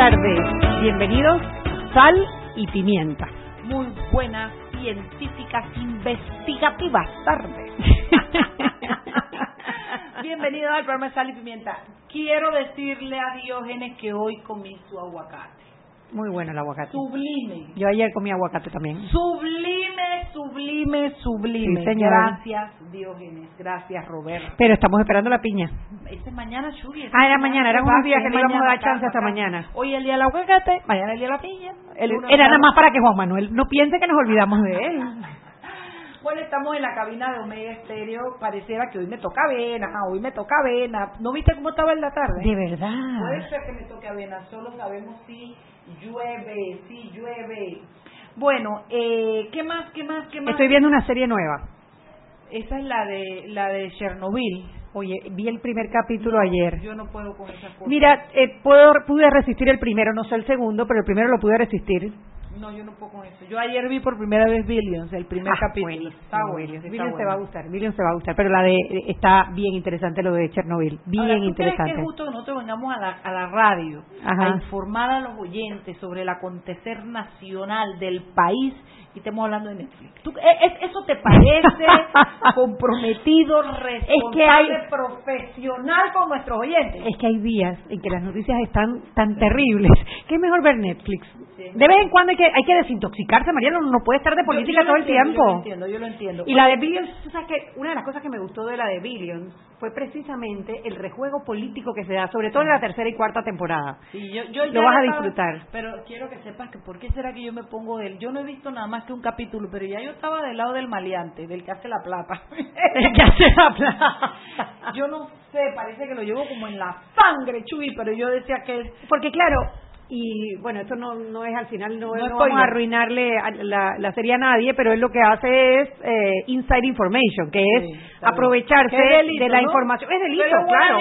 Tardes, bienvenidos a Sal y Pimienta. Muy buenas, científicas, investigativas tardes. Bienvenidos al programa Sal y Pimienta. Quiero decirle a Diógenes que hoy comí su aguacate. Muy bueno el aguacate. Sublime. Yo ayer comí aguacate también. Sublime, sublime, sublime. Sí, señora. Gracias, Diógenes. Gracias, Roberto. Pero estamos esperando la piña. Este es mañana, este Ah, era mañana, eran ¿qué unos días que no íbamos a dar chance hasta mañana. Hoy el día del aguacate, mañana el día de la piña. El Era nada más para que Juan Manuel no piense que nos olvidamos de él. Bueno, estamos en la cabina de Omega Estéreo. Pareciera que hoy me toca avena, hoy me toca avena. ¿No viste cómo estaba en la tarde? De verdad. Puede ser que me toque avena, solo sabemos si llueve, si llueve. Bueno, eh, ¿qué más, qué más, qué más? Estoy viendo una serie nueva. Esa es la de la de Chernobyl. Oye, vi el primer capítulo ayer. Yo no puedo con esa cosa. Mira, eh, puedo, pude resistir el primero, no sé el segundo, pero el primero lo pude resistir. No, yo no puedo con eso. Yo ayer vi por primera vez Billions, el primer Ah, capítulo. buenísimo, Está bueno. Billions. está Billions te bueno. va a gustar, Billions te va a gustar, pero la de está bien interesante lo de Chernobyl, bien Ahora, ¿tú interesante. crees que es justo que nosotros vengamos a la, a la radio Ajá. a informar a los oyentes sobre el acontecer nacional del país y estemos hablando de Netflix? ¿Tú- es- ¿Eso te parece comprometido, responsable, que hay- profesional con nuestros oyentes? Es que hay días en que las noticias están tan terribles que es mejor ver Netflix. Sí. De vez en cuando hay que, hay que desintoxicarse, María, no, puede estar de política Yo- yo todo el tiempo. Yo lo entiendo, yo lo entiendo. Y la de Billions, tú sabes que una de las cosas que me gustó de la de Billions fue precisamente el rejuego político que se da, sobre todo en la tercera y cuarta temporada. Sí, yo, yo Lo vas a estaba- disfrutar. Pero quiero que sepas que por qué será que yo me pongo del... Yo no he visto nada más que un capítulo, pero ya yo estaba del lado del maleante, del que hace la plata. El que hace la plata. yo no sé, parece que lo llevo como en la sangre, Chuy, pero yo decía que... Porque claro, y bueno, esto no, no es al final, no, No vamos a arruinarle a la, la serie a nadie, pero él lo que hace es eh, inside information, que es Sí, aprovecharse delito, de la información. Es delito, Pero claro.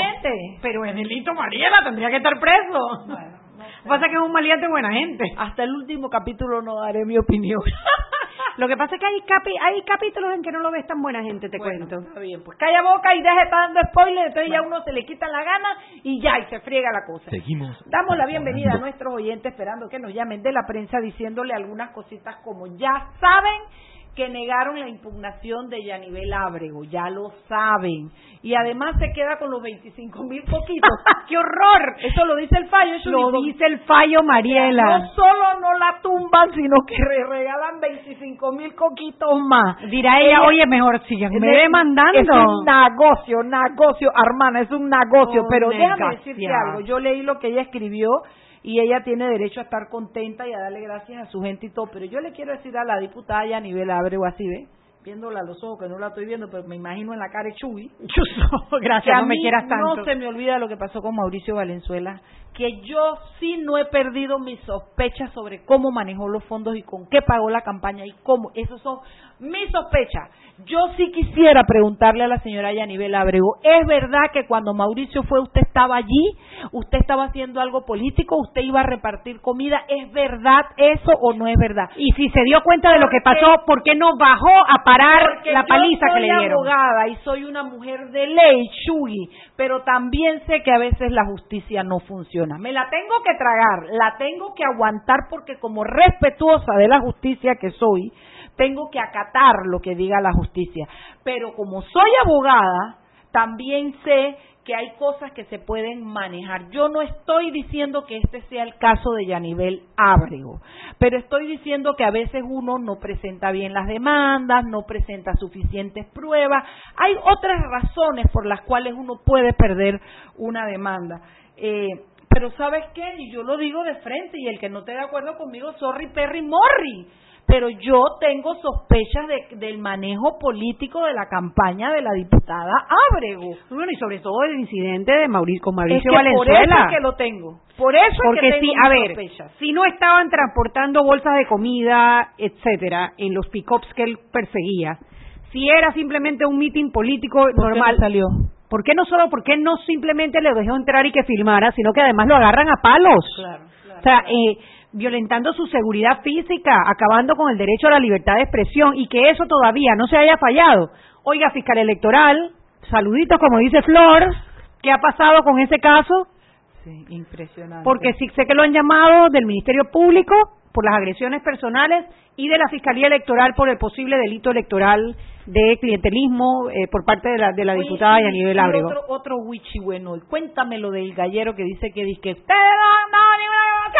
Pero es delito, Mariela, tendría que estar preso. Bueno, pasa que es un maleante buena gente. Hasta el último capítulo no daré mi opinión. Lo que pasa es que hay, capi- hay capítulos en que no lo ves tan buena gente, te Bueno, cuento. Está bien, pues calla boca y deje de estar dando spoilers, entonces ya uno se le quita la gana y ya, y se friega la cosa. Seguimos. Damos la bienvenida a nuestros oyentes esperando que nos llamen de la prensa diciéndole algunas cositas como ya saben que negaron la impugnación de Yanivel Ábrego, ya lo saben. Y además se queda con los 25 mil poquitos. ¡Qué horror! Eso lo dice el fallo. eso Lo dice el fallo, no Mariela. solo no la tumban, sino que re- regalan 25 mil coquitos más. Dirá ella, oye, mejor síganme Es- demandando. Es un negocio, negocio, hermana, es un negocio. Oh, pero déjame decirte algo. Yo leí lo que ella escribió y ella tiene derecho a estar contenta y a darle gracias a su gente y todo. Pero yo le quiero decir a la diputada a nivel Abreu así, ¿ve? Viéndola a los ojos, que no la estoy viendo, pero me imagino en la cara de Chuy. Que gracias, a no me quieras tanto. No se me olvida lo que pasó con Mauricio Valenzuela, que yo sí no he perdido mis sospechas sobre cómo manejó los fondos y con qué pagó la campaña y cómo. Esos son mis sospechas. Yo sí quisiera preguntarle a la señora Yanibel Abreu, ¿es verdad que cuando Mauricio fue usted estaba allí? ¿Usted estaba haciendo algo político? ¿Usted iba a repartir comida? ¿Es verdad eso o no es verdad? Y si se dio cuenta de lo que pasó, ¿por qué no bajó a parar la paliza yo que soy le dieron? abogada y soy una mujer de ley, Chugi, pero también sé que a veces la justicia no funciona. Me la tengo que tragar, la tengo que aguantar porque como respetuosa de la justicia que soy, tengo que acatar lo que diga la justicia. Pero como soy abogada, también sé que hay cosas que se pueden manejar. Yo no estoy diciendo que este sea el caso de Yanivel Ábrego, pero estoy diciendo que a veces uno no presenta bien las demandas, no presenta suficientes pruebas. Hay otras razones por las cuales uno puede perder una demanda. Eh, pero ¿sabes qué? Y yo lo digo de frente, y el que no esté de acuerdo conmigo, sorry, Perry Morri. Pero yo tengo sospechas de, del manejo político de la campaña de la diputada Ábrego. Bueno, y sobre todo el incidente de Mauricio, con Mauricio es que por eso es que lo tengo. Por eso es que tengo si, mis a ver, sospechas. si no estaban transportando bolsas de comida, etcétera, en los pick-ups que él perseguía, si era simplemente un mitin político ¿Por qué normal, no salió? ¿por qué no solo, por qué no simplemente le dejó entrar y que filmara, sino que además lo agarran a palos? Claro, claro. O sea, eh, violentando su seguridad física, acabando con el derecho a la libertad de expresión y que eso todavía no se haya fallado. Oiga, fiscal electoral, saluditos como dice Flor, ¿qué ha pasado con ese caso? Sí, impresionante. Porque sí sé que lo han llamado del Ministerio Público por las agresiones personales y de la Fiscalía Electoral por el posible delito electoral de clientelismo eh, por parte de la, de la Oye, diputada y- Yanivel y Ábrego. Otro, otro wichi bueno. Cuéntame lo del gallero que dice que dice que ustedes no han dado ninguna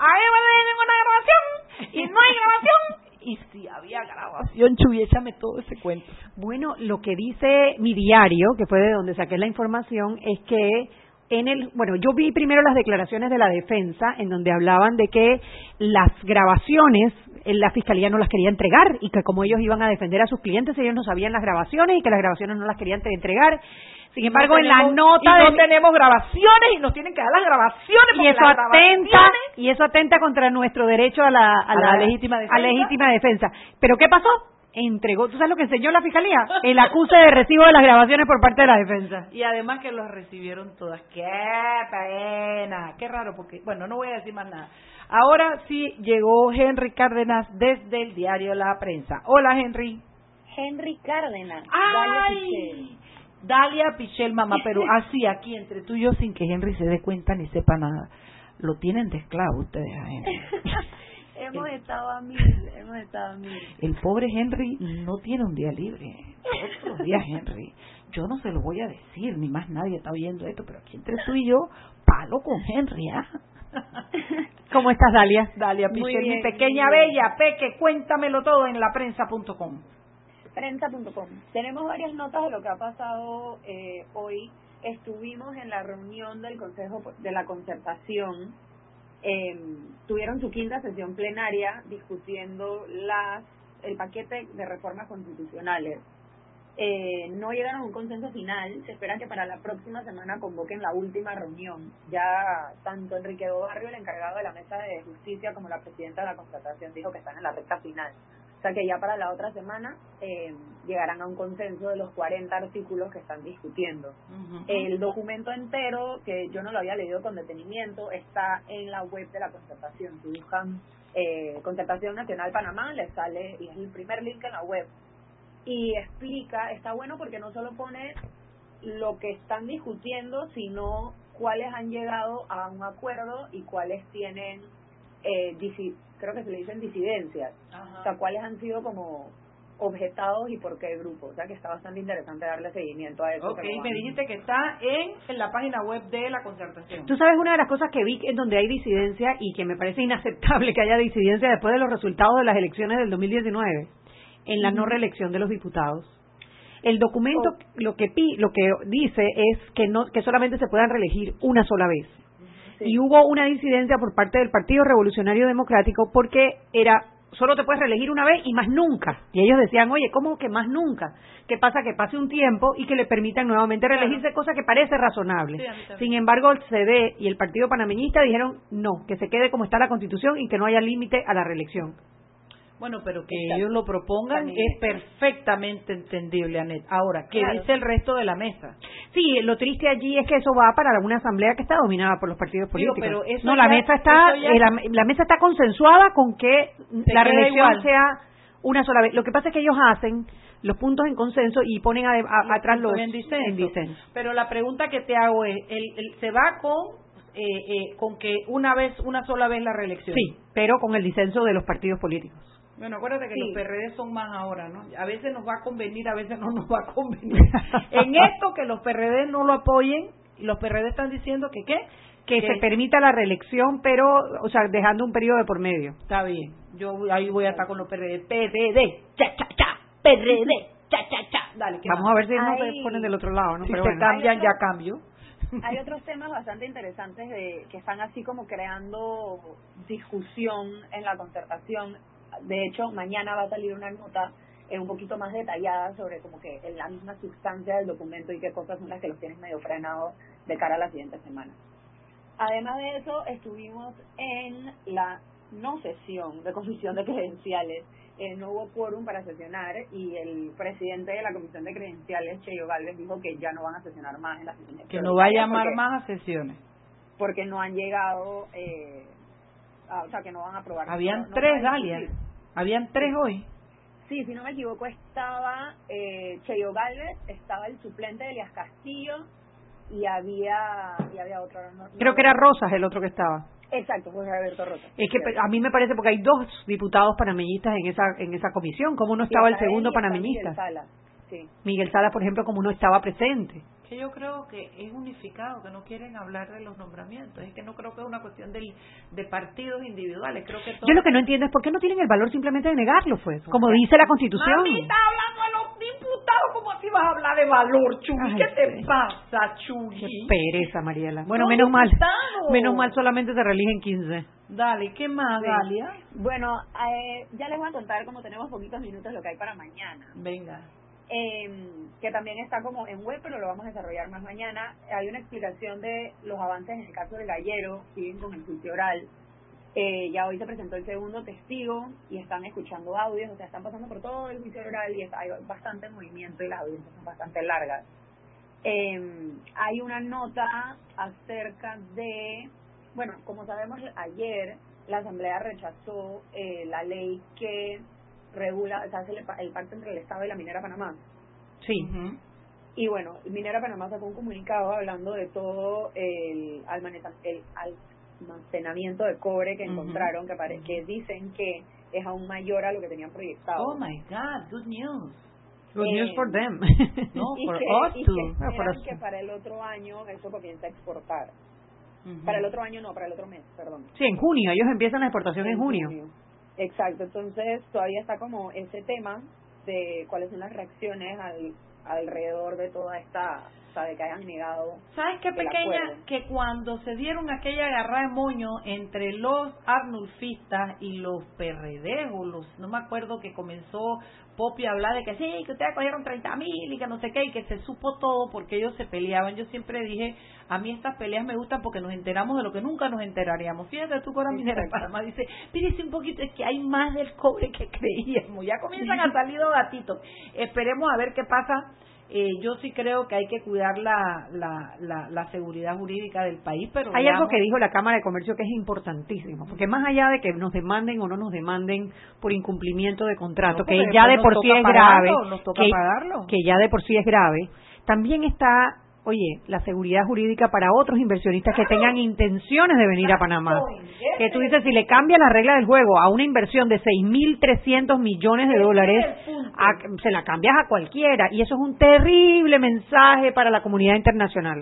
Ahí no hay ninguna grabación. Y no hay grabación. Y si había grabación, Chuy, échame todo ese cuento. Bueno, lo que dice mi diario, que fue de donde saqué la información, es que en el, bueno, yo vi primero las declaraciones de la defensa en donde hablaban de que las grabaciones la fiscalía no las quería entregar y que como ellos iban a defender a sus clientes ellos no sabían las grabaciones y que las grabaciones no las querían entregar. Sin embargo, No en la nota y de no tenemos grabaciones y nos tienen que dar las grabaciones. y eso atenta grabaciones- y eso atenta contra nuestro derecho a la, A la legítima defensa. a legítima defensa. Pero qué pasó? Entregó, ¿tú sabes lo que enseñó la fiscalía? El acuse de recibo de las grabaciones por parte de la defensa. Y además que los recibieron todas. ¡Qué pena! Qué raro, porque, bueno, no voy a decir más nada. Ahora sí llegó Henry Cárdenas desde el diario La Prensa. Hola, Henry. Henry Cárdenas. ¡Ay! Dalia Pichel, mamá, pero así aquí entre tú y yo sin que Henry se dé cuenta ni sepa nada. Lo tienen de esclavo ustedes a Henry. hemos estado a mil, hemos estado a mil. El pobre Henry no tiene un día libre. Los días, Henry. Yo no se lo voy a decir, ni más nadie está oyendo esto, pero aquí entre tú y yo, palo con Henry, ¿ah? ¿Cómo estás, Dalia? Dalia Muy Pichel, mi bien, pequeña bella, Peque, cuéntamelo todo en laprensa.com. Prensa.com. Tenemos varias notas de lo que ha pasado eh, hoy. Estuvimos en la reunión del Consejo de la Concertación. Eh, tuvieron su quinta sesión plenaria discutiendo las el paquete de reformas constitucionales. Eh, no llegaron a un consenso final. Se espera que para la próxima semana convoquen la última reunión. Ya tanto Enrique Barrio, el encargado de la Mesa de Justicia, como la presidenta de la Concertación dijo que están en la recta final. O sea que ya para la otra semana eh, llegarán a un consenso de los 40 artículos que están discutiendo. El documento entero, que yo no lo había leído con detenimiento, está en la web de la concertación. Si buscan eh, Concertación Nacional Panamá, les sale, y es el primer link en la web. Y explica, está bueno porque no solo pone lo que están discutiendo, sino cuáles han llegado a un acuerdo y cuáles tienen, eh, disi- creo que se le dicen disidencias. O sea, cuáles han sido como objetados y por qué grupo. O sea, que está bastante interesante darle seguimiento a eso. Ok, me van- dijiste que está en, en la página web de la concertación. Tú sabes una de las cosas que vi en donde hay disidencia y que me parece inaceptable que haya disidencia después de los resultados de las elecciones del 2019, en la no reelección de los diputados. El documento lo que lo que dice es que no que solamente se puedan reelegir una sola vez. Y hubo una disidencia por parte del Partido Revolucionario Democrático porque era solo te puedes reelegir una vez y más nunca. Y ellos decían, oye, ¿cómo que más nunca? ¿Qué pasa? Que pase un tiempo y que le permitan nuevamente reelegirse, cosa que parece razonable. Sí. Sin embargo, el CD y el Partido Panameñista dijeron, no, que se quede como está la Constitución y que no haya límite a la reelección. Bueno, pero que ellos lo propongan es perfectamente entendible, Anet. Ahora, ¿qué Claro. dice el resto de la mesa? Sí, lo triste allí es que eso va para una asamblea que está dominada por los partidos Digo, políticos. pero eso no, la mesa está, ya- eh, la, la mesa está consensuada con que Se la reelección igual. sea una sola vez. Lo que pasa es que ellos hacen los puntos en consenso y ponen a- a- atrás los en disenso. en disenso. Pero la pregunta que te hago es, el, el- ¿se va con eh, eh, con que una vez, una sola vez la reelección? Sí, pero con el disenso de los partidos políticos. Bueno, acuérdate que Sí. los PRD son más ahora, ¿no? A veces nos va a convenir, a veces no nos va a convenir. en esto que los PRD no lo apoyen, y los PRD están diciendo que qué? Que se permita la reelección, pero, o sea, dejando un periodo de por medio. Está bien, yo ahí voy a estar con los PRD. PRD, cha, cha, cha, PRD, cha, cha, cha. Dale, ¿qué Vamos más? a ver si no Ay. se ponen del otro lado, ¿no? Si Pero se bueno. cambian, ya cambio. Hay otros temas bastante interesantes de, que están así como creando discusión en la concertación. De hecho, mañana va a salir una nota eh, un poquito más detallada sobre como que la misma sustancia del documento y qué cosas son las que los tienen medio frenados de cara a la siguiente semana. Además de eso, estuvimos en la no sesión de comisión de credenciales. Eh, no hubo quórum para sesionar y el presidente de la comisión de credenciales, Cheyo Galvez, dijo que ya no van a sesionar más en la sesión. Que no va a llamar más a sesiones. Porque no han llegado, eh, o sea, que no van a aprobar. Habían tres, Dalia. Habían tres hoy. Sí, si no me equivoco, estaba eh, Cheyo Galvez, estaba el suplente de Elias Castillo y había y había otro. Creo que era Rosas el otro que estaba. Exacto, José Alberto Rosas. Es que a mí me parece porque hay dos diputados panameñistas en esa en esa comisión, como uno estaba el segundo panameñista. Miguel Sala, sí. Miguel Sala, por ejemplo, como no estaba presente que yo creo que es unificado, que no quieren hablar de los nombramientos, es que no creo que es una cuestión del, de partidos individuales, creo que Yo lo que no entiendo es por qué no tienen el valor simplemente de negarlo, pues, como dice la Constitución. Mamita, hablando de los diputados, ¿cómo así vas a hablar de valor, Chugui? ¿Qué te pasa, Chugui? Qué pereza, Mariela. Bueno, menos mal, menos mal solamente se religen 15. Dale, ¿qué más, Dalia? Bueno, eh, ya les voy a contar, como tenemos poquitos minutos, lo que hay para mañana. Venga eh, que también está como en web, pero lo vamos a desarrollar más mañana. Hay una explicación de los avances en el caso del gallero, siguen con el juicio oral. Eh, ya hoy se presentó el segundo testigo y están escuchando audios, o sea, están pasando por todo el juicio oral y hay bastante movimiento y las audiencias son bastante largas. Eh, hay una nota acerca de, bueno, como sabemos ayer la Asamblea rechazó eh, la ley que regula, o sea, hace el, pacto entre el Estado y la minera Panamá. Sí. Y bueno, Minera Panamá sacó un comunicado hablando de todo el, el almacenamiento de cobre que encontraron, que, que dicen que es aún mayor a lo que tenían proyectado. Oh my God, good news. Good news for them. no, for us too. Que, para el otro año eso comienza a exportar. Para el otro año no, para el otro mes, perdón. Sí, en junio, ellos empiezan la exportación en, junio. Exacto, entonces todavía está como ese tema de cuáles son las reacciones al, alrededor de toda esta, sabe que hayan negado. ¿Sabes qué pequeña? Que cuando se dieron aquella agarrada de moño entre los arnulfistas y los PRD, o los, no me acuerdo que comenzó Popi a hablar de que sí, que ustedes cogieron 30 mil y que no sé qué, y que se supo todo porque ellos se peleaban. Yo siempre dije, a mí estas peleas me gustan porque nos enteramos de lo que nunca nos enteraríamos. Fíjate tú con la minera de Panamá, dice, pídese un poquito, es que hay más del cobre que creíamos. Ya comienzan a salir los gatitos. Esperemos a ver qué pasa eh, yo sí creo que hay que cuidar la, la, la, seguridad jurídica del país, pero hay algo que dijo la Cámara de Comercio que es importantísimo, porque más allá de que nos demanden o no nos demanden por incumplimiento de contrato, que ya de por sí es grave, que ya de por sí es grave, también está oye, la seguridad jurídica para otros inversionistas que tengan intenciones de venir a Panamá. Que tú dices, si le cambia la regla del juego a una inversión de 6.300 millones de dólares, se la cambias a cualquiera. Y eso es un terrible mensaje para la comunidad internacional.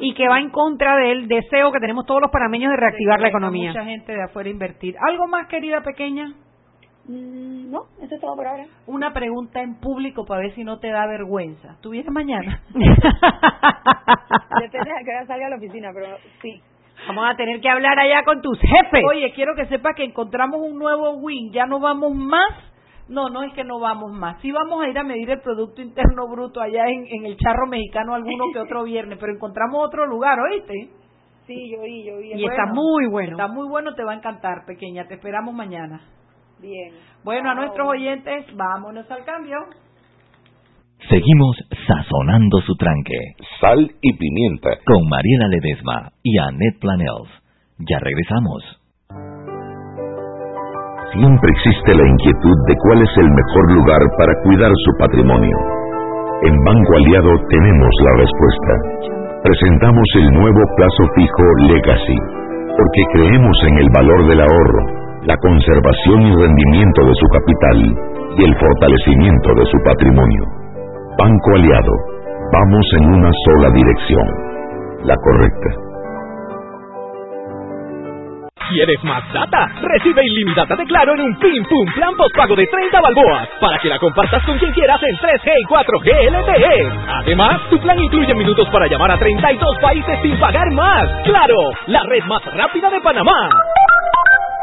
y que va en contra del deseo que tenemos todos los panameños de reactivar la economía. Mucha gente de afuera invertir. ¿Algo más, querida pequeña? Mm, no, eso es todo por ahora. Una pregunta en público para ver si no te da vergüenza. ¿Tú vienes mañana? Depende de que hora salga a la oficina, pero sí. Vamos a tener que hablar allá con tus jefes. Oye, quiero que sepas que encontramos un nuevo win. Ya no vamos más. No, no es que no vamos más. Sí vamos a ir a medir el Producto Interno Bruto allá en, en el charro mexicano alguno que otro viernes, pero encontramos otro lugar, ¿oíste? Sí, yo vi, yo vi. Y está muy bueno. Está muy bueno, te va a encantar, pequeña. Te esperamos mañana. Bien. Bueno, a nuestros oyentes, vámonos al cambio. Seguimos sazonando su tranque. Sal y pimienta. Con Mariela Ledesma y Annette Planels. Ya regresamos. Siempre existe la inquietud de cuál es el mejor lugar para cuidar su patrimonio. En Banco Aliado tenemos la respuesta. Presentamos el nuevo plazo fijo Legacy, porque creemos en el valor del ahorro la conservación y rendimiento de su capital y el fortalecimiento de su patrimonio. Banco Aliado, vamos en una sola dirección, la correcta. ¿Quieres más data? Recibe ilimitada de Claro en un Pim Pum Plan Postpago de 30 balboas para que la compartas con quien quieras en 3G y 4G LTE. Además, tu plan incluye minutos para llamar a 32 países sin pagar más. ¡Claro! La red más rápida de Panamá.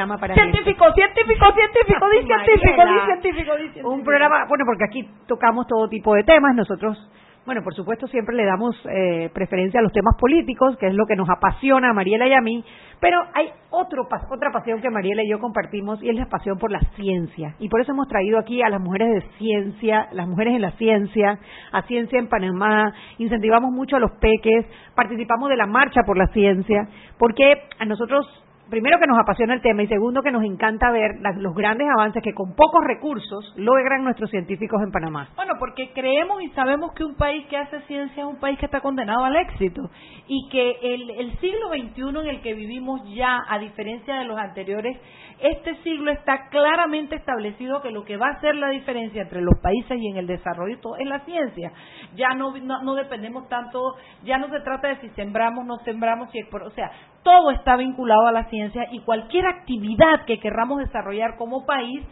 Programa para Científico, científico, científico, di científico, di científico, di científico. un programa, bueno, porque aquí tocamos todo tipo de temas, nosotros, bueno, por supuesto siempre le damos eh, preferencia a los temas políticos, que es lo que nos apasiona a Mariela y a mí, pero hay otro otra pasión que Mariela y yo compartimos y es la pasión por la ciencia. Y por eso hemos traído aquí a las mujeres de ciencia, las mujeres en la ciencia, a Ciencia en Panamá, incentivamos mucho a los peques, participamos de la marcha por la ciencia, porque a nosotros primero que nos apasiona el tema y segundo que nos encanta ver las- los grandes avances que con pocos recursos logran nuestros científicos en Panamá. Bueno, porque creemos y sabemos que un país que hace ciencia es un país que está condenado al éxito y que el, el siglo XXI en el que vivimos ya, a diferencia de los anteriores, este siglo está claramente establecido que lo que va a hacer la diferencia entre los países y en el desarrollo es la ciencia. Ya no, no, no dependemos tanto, ya no se trata de si sembramos, no sembramos, si o sea, todo está vinculado a la ciencia y cualquier actividad que querramos desarrollar como país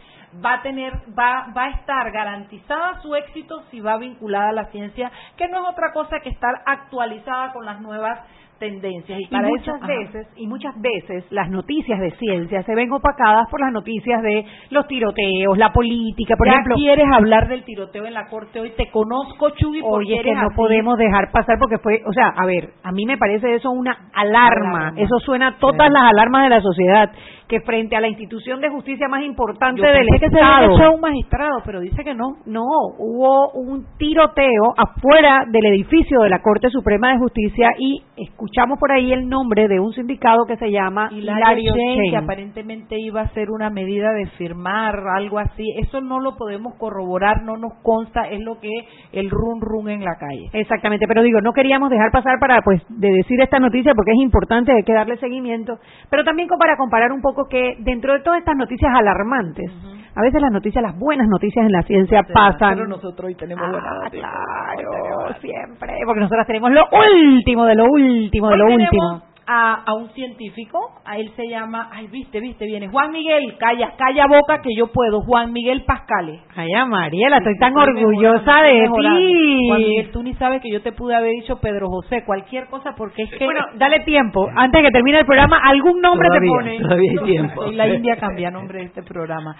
va a tener va va a estar garantizada su éxito si va vinculada a la ciencia que no es otra cosa que estar actualizada con las nuevas tendencias y Y para muchas eso, ajá. veces, y muchas veces las noticias de ciencia se ven opacadas por las noticias de los tiroteos, la política, por Ya ejemplo. quieres hablar del tiroteo en la corte hoy te conozco porque Oye, es que no así. podemos dejar pasar porque fue, o sea, a ver, a mí me parece eso una alarma. Alarma. Eso suena a todas las alarmas de la sociedad que frente a la institución de justicia más importante del que se había hecho a un magistrado, pero dice que no. No, hubo un tiroteo afuera del edificio de la Corte Suprema de Justicia y escuchamos por ahí el nombre de un sindicato que se llama Hilario Chain, que aparentemente iba a ser una medida de firmar algo así. Eso no lo podemos corroborar, no nos consta, es lo que el run run en la calle. Exactamente, pero digo, no queríamos dejar pasar para pues de decir esta noticia porque es importante, hay que darle seguimiento, pero también para comparar un poco que dentro de todas estas noticias alarmantes, a veces las noticias, las buenas noticias en la ciencia pasan. Pero nosotros hoy tenemos ah, Claro, siempre, porque nosotros tenemos lo último de lo último de lo último a, un científico, a él se llama, ay, viste, viste, viene Juan Miguel, calla, calla boca que yo puedo, Juan Miguel Pascales. Ay, Mariela, estoy tan orgullosa de ti. Juan Miguel, tú ni sabes que yo te pude haber dicho Pedro José, cualquier cosa, porque es que... Bueno, dale tiempo, antes de que termine el programa, algún nombre te pone. Todavía hay tiempo. Y la India cambia nombre de este programa.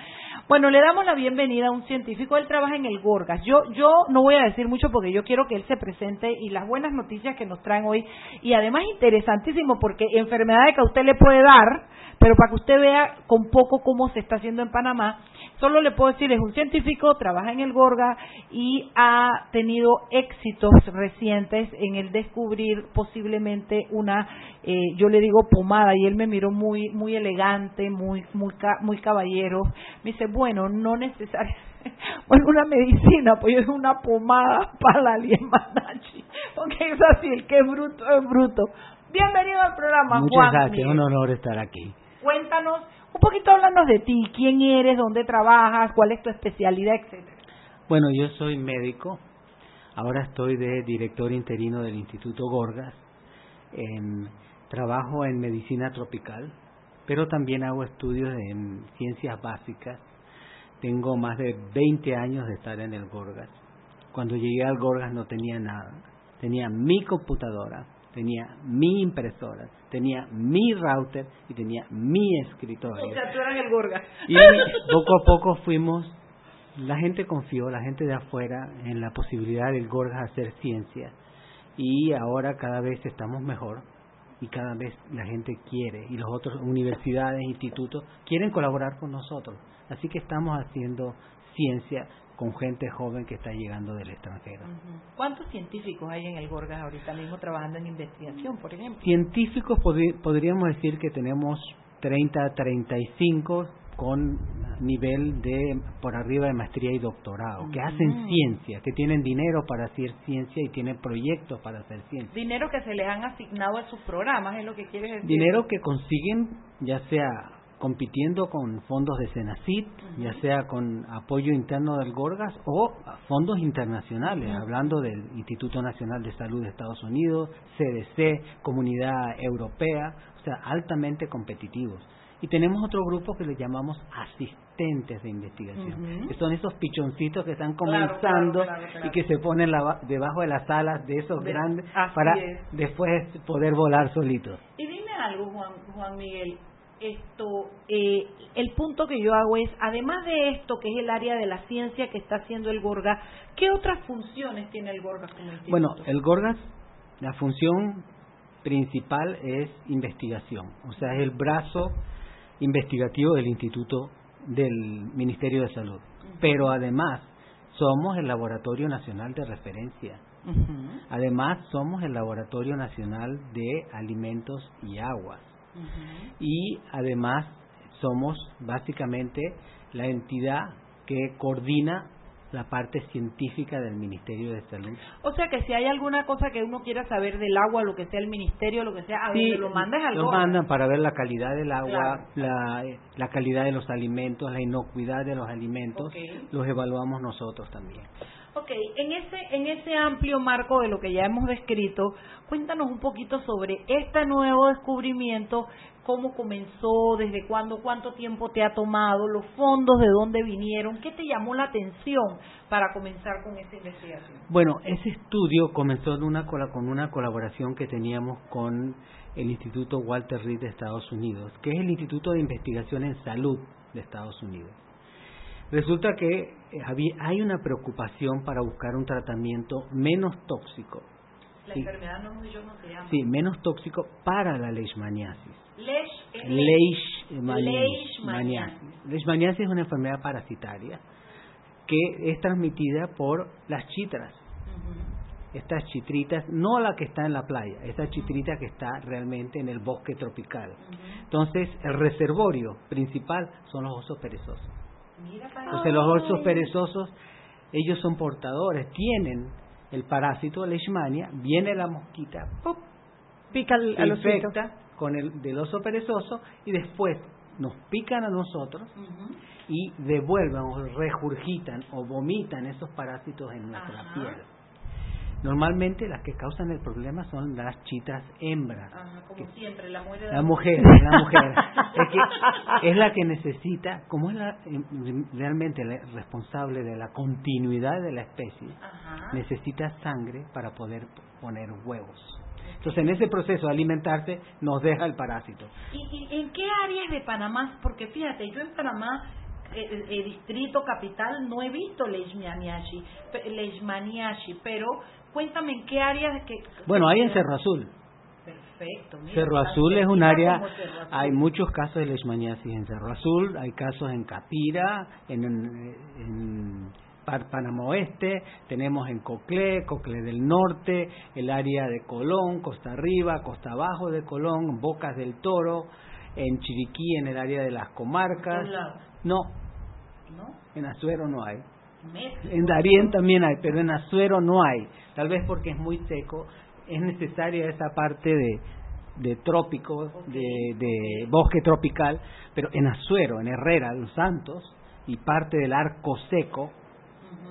Bueno, le damos la bienvenida a un científico, él trabaja en el Gorgas. Yo, yo no voy a decir mucho porque yo quiero que él se presente y las buenas noticias que nos traen hoy, y además interesantísimo porque enfermedades que a usted le puede dar, pero para que usted vea con poco cómo se está haciendo en Panamá, solo le puedo decir, es un científico, trabaja en el Gorga y ha tenido éxitos recientes en el descubrir posiblemente una, eh, yo le digo pomada, y él me miró muy, muy elegante, muy, muy, muy caballero. Me dice, bueno, no necesariamente. Bueno, una medicina, pues es una pomada para la liemanachi, porque es así, el que es bruto es bruto. Bienvenido al programa, Muchas Juan. gracias, un honor estar aquí. Cuéntanos un poquito hablando de ti, quién eres, dónde trabajas, cuál es tu especialidad, etcétera. Bueno, yo soy médico, ahora estoy de director interino del Instituto Gorgas, trabajo en medicina tropical, pero también hago estudios en ciencias básicas. Tengo más de 20 años de estar en el Gorgas. Cuando llegué al Gorgas no tenía nada, tenía mi computadora, tenía mi impresora, tenía mi router y tenía mi escritorio. O sea, tú eras el Gorga. Y poco a poco fuimos, la gente confió, la gente de afuera, en la posibilidad del Gorga hacer ciencia. Y ahora cada vez estamos mejor y cada vez la gente quiere y los otros universidades, institutos quieren colaborar con nosotros. Así que estamos haciendo ciencia con gente joven que está llegando del extranjero. ¿Cuántos científicos hay en el Gorgas ahorita mismo trabajando en investigación, por ejemplo? Científicos podríamos decir que tenemos 30, 35 con nivel de por arriba de maestría y doctorado, que hacen ciencia, que tienen dinero para hacer ciencia y tienen proyectos para hacer ciencia. Dinero que se les han asignado a sus programas, es lo que quieres decir. Dinero que consiguen, ya sea compitiendo con fondos de Senacid, ya sea con apoyo interno del Gorgas o fondos internacionales, hablando del Instituto Nacional de Salud de Estados Unidos, CDC, Comunidad Europea, o sea, altamente competitivos. Y tenemos otro grupo que le llamamos asistentes de investigación, que son esos pichoncitos que están comenzando y que se ponen debajo de las alas de esos grandes para después poder volar solitos. Y dime algo, Juan, Juan Miguel, esto, eh, el punto que yo hago es, además de esto, que es el área de la ciencia que está haciendo el Gorgas, ¿qué otras funciones tiene el Gorgas como instituto? Bueno, el Gorgas, la función principal es investigación, o sea, es el brazo investigativo del Instituto del Ministerio de Salud. Pero además, somos el Laboratorio Nacional de Referencia. Además, somos el Laboratorio Nacional de Alimentos y Aguas y además somos básicamente la entidad que coordina la parte científica del Ministerio de Salud. O sea que si hay alguna cosa que uno quiera saber del agua, lo que sea el ministerio, lo que sea, a sí, lo mandas al Lo mandan para ver la calidad del agua, la, la, calidad de los alimentos, la inocuidad de los alimentos, los evaluamos nosotros también. Ok, en ese, en ese amplio marco de lo que ya hemos descrito, cuéntanos un poquito sobre este nuevo descubrimiento, cómo comenzó, desde cuándo, cuánto tiempo te ha tomado, los fondos, de dónde vinieron, qué te llamó la atención para comenzar con esta investigación. Bueno, ese estudio comenzó en una, con una colaboración que teníamos con el Instituto Walter Reed de Estados Unidos, que es el Instituto de Investigación en Salud de Estados Unidos. Resulta que eh, hay una preocupación para buscar un tratamiento menos tóxico La enfermedad no dicho cómo se llama. Sí, menos tóxico para la leishmaniasis. Lesh, Leishmaniasis. Leishmaniasis. Leishmaniasis es una enfermedad parasitaria que es transmitida por las chitras. Estas chitritas, no la que está en la playa, esa chitrita que está realmente en el bosque tropical. Entonces, el reservorio principal son los osos perezosos. Entonces, los osos perezosos, ellos son portadores, tienen el parásito leishmania, viene la mosquita, ¡pop! Pica al, se al osito. infecta con el del oso perezoso y después nos pican a nosotros y devuelven o regurgitan o vomitan esos parásitos en nuestra Ajá. piel. Normalmente las que causan el problema son las chitras hembras. Ajá, como siempre, la mujer La mujer, la mujer. Es, que es la que necesita, como es la, eh, realmente la responsable de la continuidad de la especie, Ajá. necesita sangre para poder poner huevos. Entonces, en ese proceso de alimentarse, nos deja el parásito. ¿Y, y en qué áreas de Panamá? Porque fíjate, yo en Panamá, eh, eh, distrito capital, no he visto leishmaniasis, pero cuéntame en qué áreas que... Bueno, hay en Cerro Azul. Perfecto. mira, Cerro Azul es un área, hay muchos casos de leishmaniasis en Cerro Azul, hay casos en Capira, en, en, en Pa- Panamá Oeste, tenemos en Coclé, Coclé del Norte, el área de Colón, Costa Arriba, Costa Abajo de Colón, Bocas del Toro, en Chiriquí, en el área de las comarcas. No, ¿No? en Azuero no hay. México. En Darién también hay, pero en Azuero no hay. Tal vez porque es muy seco. Es necesaria esa parte de, de trópico, de, de bosque tropical, pero en Azuero, en Herrera, Los Santos y parte del arco seco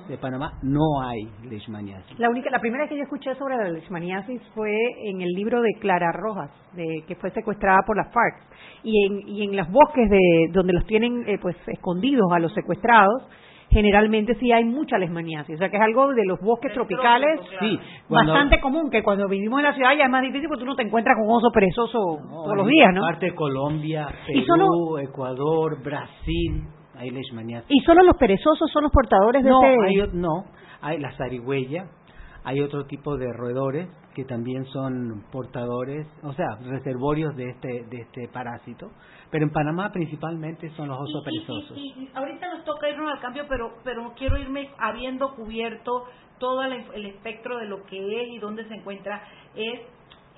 de Panamá no hay leishmaniasis. La única, la primera vez que yo escuché sobre la leishmaniasis fue en el libro de Clara Rojas, de que fue secuestrada por las FARC, y en, y en los bosques de donde los tienen eh, pues escondidos a los secuestrados, generalmente sí hay mucha leishmaniasis, o sea que es algo de los bosques tropicales Sí, cuando- bastante común, que cuando vivimos en la ciudad ya es más difícil porque tú no te encuentras con un oso perezoso todos los días, ¿no? Parte de Colombia, Perú, Y solo- Ecuador, Brasil, hay leishmaniasis. Y solo los perezosos son los portadores de no, este... hay, no, hay la zarigüeya, hay otro tipo de roedores que también son portadores, o sea, reservorios de este de este parásito, pero en Panamá principalmente son los osos Y- perezosos. Y, ahorita nos toca irnos al cambio, pero pero quiero irme habiendo cubierto todo el, el espectro de lo que es y dónde se encuentra. Es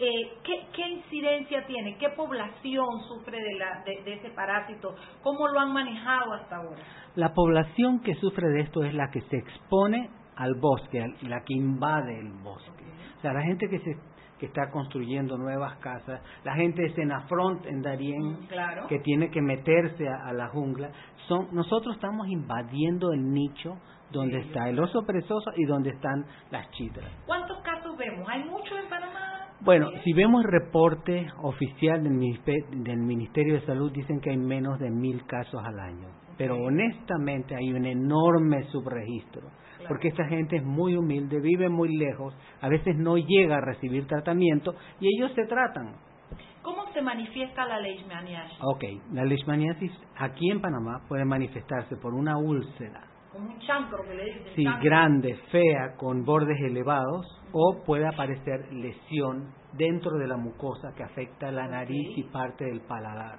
eh, ¿qué, ¿Qué incidencia tiene? ¿Qué población sufre de, la, de, de ese parásito? ¿Cómo lo han manejado hasta ahora? La población que sufre de esto es la que se expone al bosque, la que invade el bosque. O sea, la gente que se que está construyendo nuevas casas, la gente Senafront en Darién, Mm, claro. que tiene que meterse a, a la jungla, son nosotros estamos invadiendo el nicho donde está el oso perezoso y donde están las chitras. ¿Cuántos casos vemos? ¿Hay muchos en Panamá? Bueno, si vemos el reporte oficial del Ministerio, del Ministerio de Salud, dicen que hay menos de mil casos al año. Pero honestamente hay un enorme subregistro, porque esta gente es muy humilde, vive muy lejos, a veces no llega a recibir tratamiento y ellos se tratan. ¿Cómo se manifiesta la leishmaniasis? Ok, la leishmaniasis aquí en Panamá puede manifestarse por una úlcera, Como un chancro que le dicen. sí, chancro. grande, fea, con bordes elevados, o puede aparecer lesión dentro de la mucosa que afecta la nariz y parte del paladar.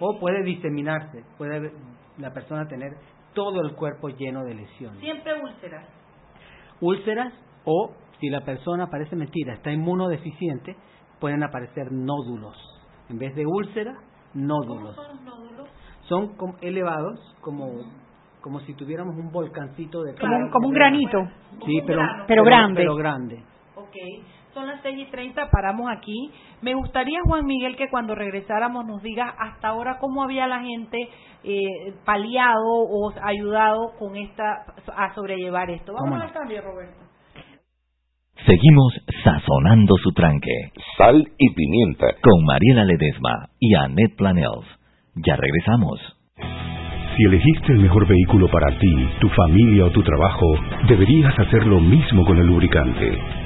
O puede diseminarse, puede la persona tener todo el cuerpo lleno de lesiones. Siempre úlceras. Úlceras o, si la persona, parece mentira, está inmunodeficiente, pueden aparecer nódulos. En vez de úlcera, nódulos. ¿Cómo son los nódulos? Son como elevados, como, como si tuviéramos un volcancito de Como un- como un granito. Sí, un pero, grano. Pero grande. Pero grande. Ok, son las 6 y 30, paramos aquí. Me gustaría, Juan Miguel, que cuando regresáramos nos digas hasta ahora cómo había la gente eh, paliado o ayudado con esta a sobrellevar esto. Vamos al cambio, Roberto. Seguimos sazonando su tranque. Sal y pimienta. Con Mariela Ledesma y Annette Planels. Ya regresamos. Si elegiste el mejor vehículo para ti, tu familia o tu trabajo, deberías hacer lo mismo con el lubricante.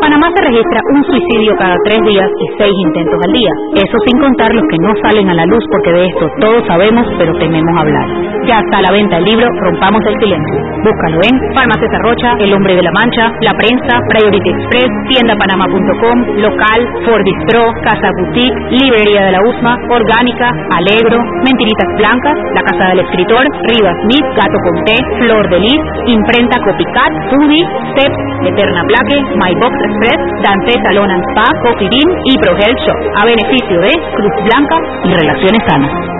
Panamá se registra un suicidio cada tres días y seis intentos al día. Eso sin contar los que no salen a la luz porque de esto todos sabemos pero tememos hablar. Ya está la venta el libro Rompamos el Silencio. Búscalo en Farmacia Rocha, El Hombre de la Mancha, La Prensa, Priority Express, tiendapanama.com, Local, Ford Pro, Casa Boutique, Librería de la USMA, Orgánica, Alegro, Mentiritas Blancas, La Casa del Escritor, Rivas Smith, Gato Conté, Flor de Lis, Imprenta Copycat, Foodie, Steps, Eterna Plaque, My Box Express, Dante Salon and Spa, Bean y Pro Health Shop, a beneficio de Cruz Blanca y Relaciones Sanas.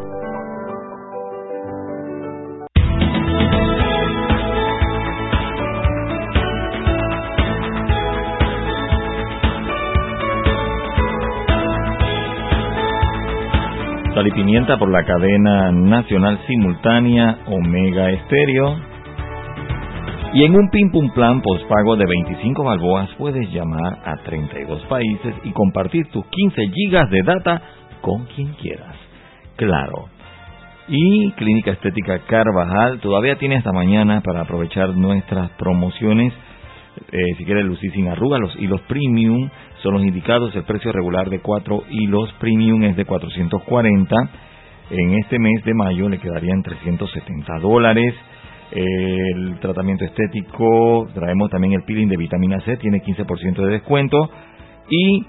Sal y pimienta por la cadena nacional simultánea Omega Estéreo. Y en un Pim Pum Plan pospago de 25 balboas puedes llamar a 32 países y compartir tus 15 gigas de data con quien quieras. Claro. Y Clínica Estética Carvajal todavía tiene hasta mañana para aprovechar nuestras promociones. Eh, si quieres lucir sin arrugas, los hilos premium son los indicados. El precio regular de 4 hilos premium es de 440. En este mes de mayo le quedarían 370 dólares. El tratamiento estético, traemos también el peeling de vitamina C, tiene 15% de descuento. Y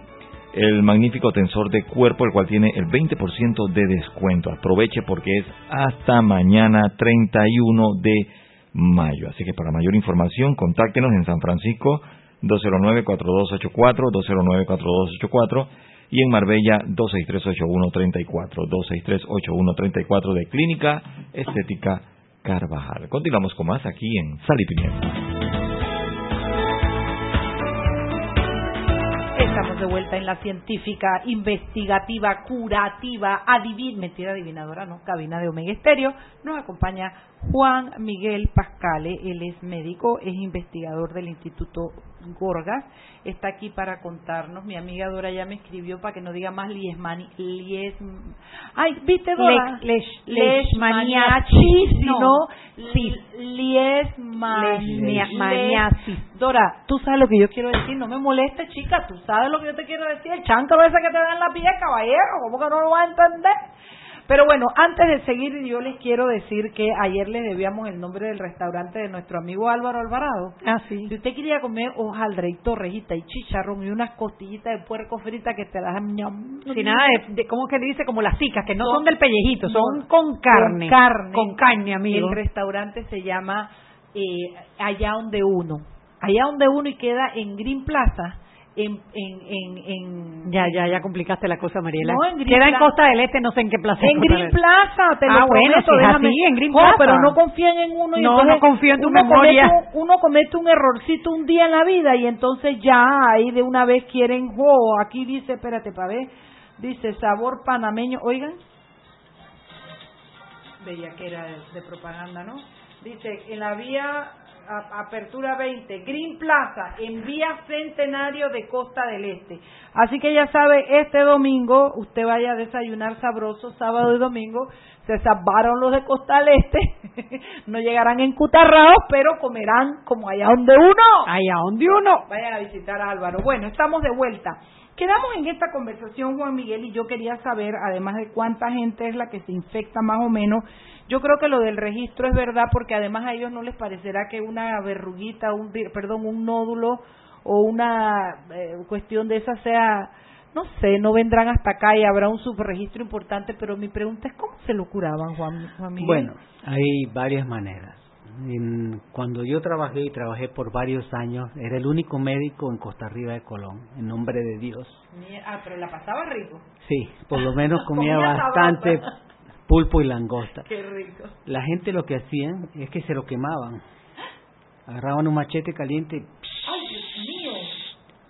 el magnífico tensor de cuerpo, el cual tiene el 20% de descuento. Aproveche porque es hasta mañana 31 de mayo. Así que para mayor información, contáctenos en San Francisco 209-4284, 209-4284 y en Marbella 263-8134, 263-8134 de Clínica Estética Carvajal. Continuamos con más aquí en Sal y Pimienta. De vuelta en la científica, investigativa, curativa, adivin, mentira adivinadora, no, cabina de Omega Estéreo. Nos acompaña Juan Miguel Pascale, él es médico, es investigador del Instituto Gorgas, está aquí para contarnos. Mi amiga Dora ya me escribió para que no diga más liesmani, lies, ay, viste Dora, les, sino Dora, tú sabes lo que yo quiero decir, no me moleste, chica, tú sabes lo que yo te quiero decir, el cháncalo ese que te da en la piel, caballero, ¿cómo que no lo vas a entender? Pero bueno, antes de seguir, yo les quiero decir que ayer le debíamos el nombre del restaurante de nuestro amigo Álvaro Alvarado. Ah, sí. Si usted quería comer hojaldre y torrejita y chicharrón y unas costillitas de puerco frita que te das Sin nada de, ¿cómo que dice? Como las cicas, que no son, del pellejito, son, con carne. Con carne. Con carne, amigo. El restaurante se llama eh, Allá donde uno. Allá donde uno y queda en Green Plaza en, en, en, ya ya ya complicaste la cosa Mariela. No, en queda en Costa del Este no sé en qué plaza en Green Plaza te ah, lo bueno, prometo, déjame. así, en Green Plaza. pero no confíen en uno y no entonces no confío en tu uno memoria. comete, un, uno comete un errorcito un día en la vida y entonces ya ahí de una vez quieren oh, aquí dice espérate para ver dice sabor panameño oigan. Veía que era de, de propaganda no dice en la vía apertura 20, Green Plaza, en vía Centenario de Costa del Este. Así que ya sabe, este domingo usted vaya a desayunar sabroso, sábado y domingo, se salvaron los de Costa del Este, no llegarán encutarrados, pero comerán como allá donde uno. Allá donde uno. Vayan a visitar a Álvaro. Bueno, estamos de vuelta. Quedamos en esta conversación, Juan Miguel, y yo quería saber, además de cuánta gente es la que se infecta más o menos, yo creo que lo del registro es verdad porque además a ellos no les parecerá que una verruguita, un, perdón, un nódulo o una eh, cuestión de esa sea, no sé, no vendrán hasta acá y habrá un subregistro importante, pero mi pregunta es cómo se lo curaban, Juan, Juan Miguel. Bueno, hay varias maneras cuando yo trabajé y trabajé por varios años, era el único médico en Costa Rica de Colón, en nombre de Dios. Ah, pero la pasaba rico. Sí, por lo menos comía, bastante pulpo y langosta. Qué rico. La gente lo que hacían es que se lo quemaban. Agarraban un machete caliente y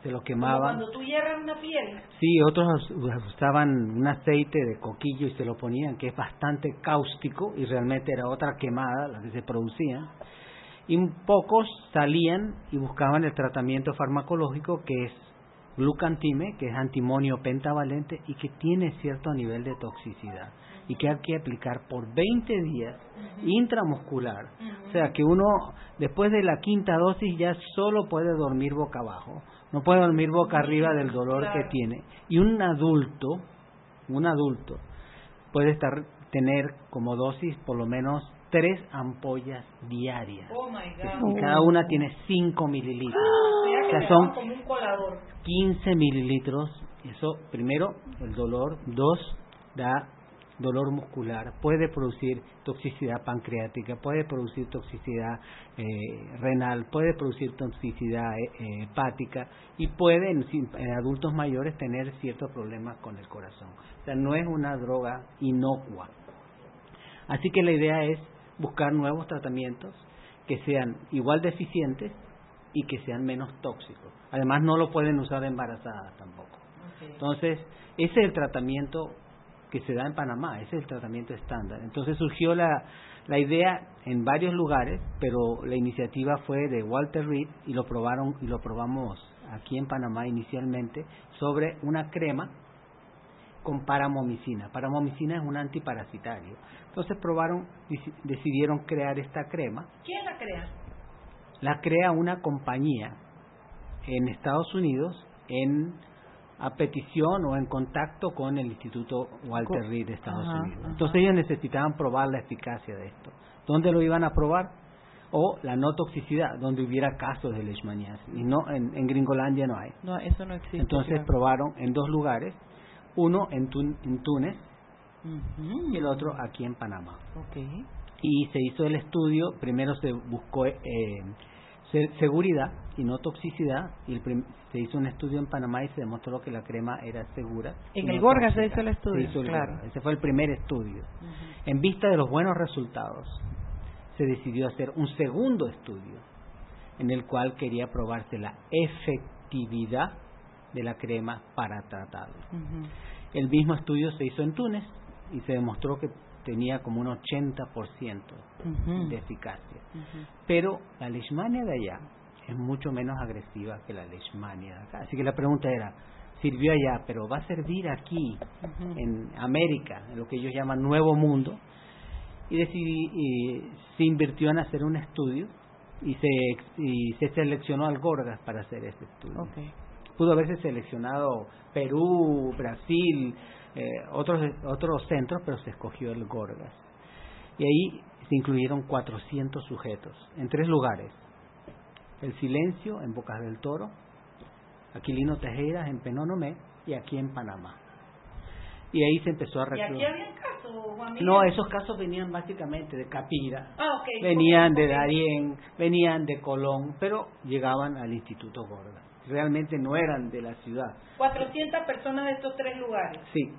se lo quemaban. cuando tú hierras una piel. Sí, otros usaban un aceite de coquillo y se lo ponían, que es bastante cáustico y realmente era otra quemada la que se producía. Y pocos salían y buscaban el tratamiento farmacológico que es glucantime, que es antimonio pentavalente y que tiene cierto nivel de toxicidad y que hay que aplicar por 20 días intramuscular. O sea que uno después de la quinta dosis ya solo puede dormir boca abajo no puede dormir boca arriba del dolor que tiene. Y un adulto, un adulto, puede estar tener como dosis por lo menos tres ampollas diarias. Oh my Y cada una tiene cinco mililitros. o sea, son 15 mililitros. Eso, primero, el dolor. Dos, da dolor muscular, puede producir toxicidad pancreática, puede producir toxicidad eh, renal, puede producir toxicidad eh, eh, hepática y puede en, adultos mayores tener ciertos problemas con el corazón. O sea, no es una droga inocua. Así que la idea es buscar nuevos tratamientos que sean igual de eficientes y que sean menos tóxicos. Además, no lo pueden usar embarazadas tampoco. Entonces, ese es el tratamiento que se da en Panamá, ese es el tratamiento estándar. Entonces surgió la, la idea en varios lugares, pero la iniciativa fue de Walter Reed y lo probaron y lo probamos aquí en Panamá inicialmente sobre una crema con paramomicina. Paramomicina es un antiparasitario. Entonces probaron, decidieron crear esta crema. ¿Quién la crea? La crea una compañía en Estados Unidos en a petición o en contacto con el Instituto Walter Reed de Estados Unidos. Entonces ellos necesitaban probar la eficacia de esto. ¿Dónde lo iban a probar? O la no toxicidad, donde hubiera casos de leishmaniasis. Y no, en, en Gringolandia no hay. No, eso no existe. Entonces probaron en dos lugares, uno en, en Túnez y el otro aquí en Panamá. Okay. Y se hizo el estudio, primero se buscó eh, seguridad y no toxicidad y se hizo un estudio en Panamá y se demostró que la crema era segura. En el Gorga se hizo el estudio, claro. Ese fue el primer estudio. En vista de los buenos resultados, se decidió hacer un segundo estudio en el cual quería probarse la efectividad de la crema para tratarlo. El mismo estudio se hizo en Túnez y se demostró que tenía como un 80% de eficacia. Pero la leishmania de allá es mucho menos agresiva que la leishmania de acá. Así que la pregunta era, sirvió allá, pero va a servir aquí, en América, en lo que ellos llaman Nuevo Mundo, y, decidí, se invirtió en hacer un estudio y se, y se seleccionó al Gorgas para hacer ese estudio. Pudo haberse seleccionado Perú, Brasil, eh, otros, otros centros, pero se escogió el Gorgas. Y ahí se incluyeron 400 sujetos en tres lugares. El Silencio en Bocas del Toro, Aquilino Tejeras en Penonomé y aquí en Panamá. Y ahí se empezó a reclutar. ¿Y aquí había casos, No, esos casos venían básicamente de Capira, ah, venían de Darién, venían de Colón, pero llegaban al Instituto Gorgas realmente no eran de la ciudad. 400 personas de estos tres lugares. Sí.